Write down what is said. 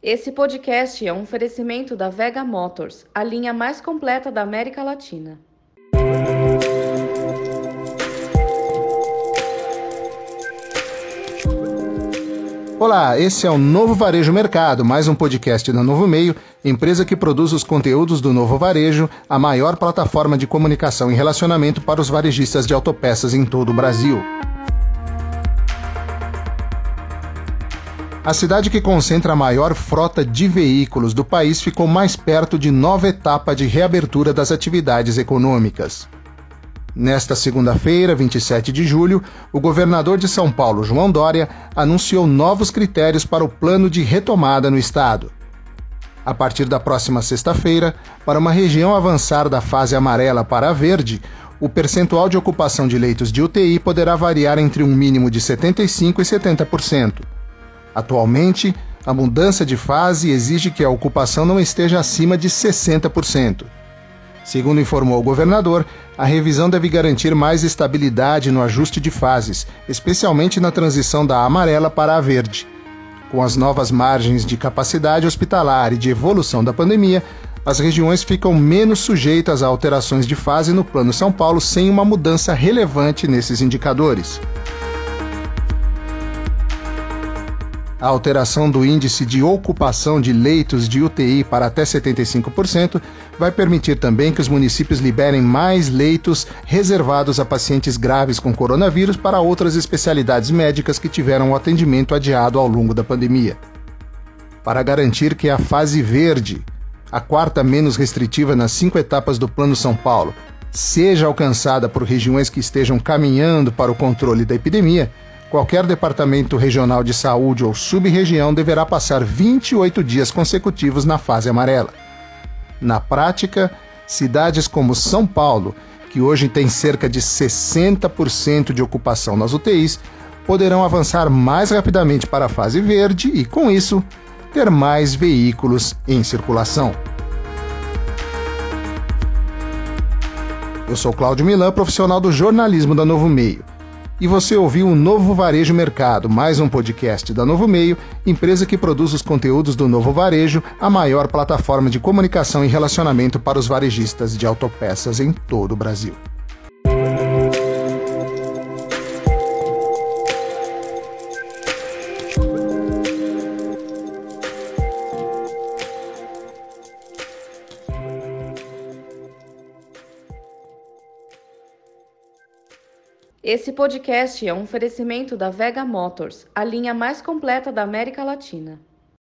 Esse podcast é um oferecimento da Vega Motors, a linha mais completa da América Latina. Olá, esse é o Novo Varejo Mercado, mais um podcast da Novo Meio, empresa que produz os conteúdos do Novo Varejo, a maior plataforma de comunicação e relacionamento para os varejistas de autopeças em todo o Brasil. A cidade que concentra a maior frota de veículos do país ficou mais perto de nova etapa de reabertura das atividades econômicas. Nesta segunda-feira, 27 de julho, o governador de São Paulo, João Dória, anunciou novos critérios para o plano de retomada no estado. A partir da próxima sexta-feira, para uma região avançar da fase amarela para a verde, o percentual de ocupação de leitos de UTI poderá variar entre um mínimo de 75% e 70%. Atualmente, a mudança de fase exige que a ocupação não esteja acima de 60%. Segundo informou o governador, a revisão deve garantir mais estabilidade no ajuste de fases, especialmente na transição da amarela para a verde. Com as novas margens de capacidade hospitalar e de evolução da pandemia, as regiões ficam menos sujeitas a alterações de fase no Plano São Paulo sem uma mudança relevante nesses indicadores. A alteração do índice de ocupação de leitos de UTI para até 75% vai permitir também que os municípios liberem mais leitos reservados a pacientes graves com coronavírus para outras especialidades médicas que tiveram o atendimento adiado ao longo da pandemia. Para garantir que a fase verde, a quarta menos restritiva nas cinco etapas do Plano São Paulo, seja alcançada por regiões que estejam caminhando para o controle da epidemia, qualquer departamento regional de saúde ou sub-região deverá passar 28 dias consecutivos na fase amarela. Na prática, cidades como São Paulo, que hoje tem cerca de 60% de ocupação nas UTIs, poderão avançar mais rapidamente para a fase verde e, com isso, ter mais veículos em circulação. Eu sou Cláudio Milan, profissional do jornalismo da Novo Meio e você ouviu o Novo Varejo Mercado, mais um podcast da Novo Meio, empresa que produz os conteúdos do Novo Varejo, a maior plataforma de comunicação e relacionamento para os varejistas de autopeças em todo o Brasil. Esse podcast é um oferecimento da Vega Motors, a linha mais completa da América Latina.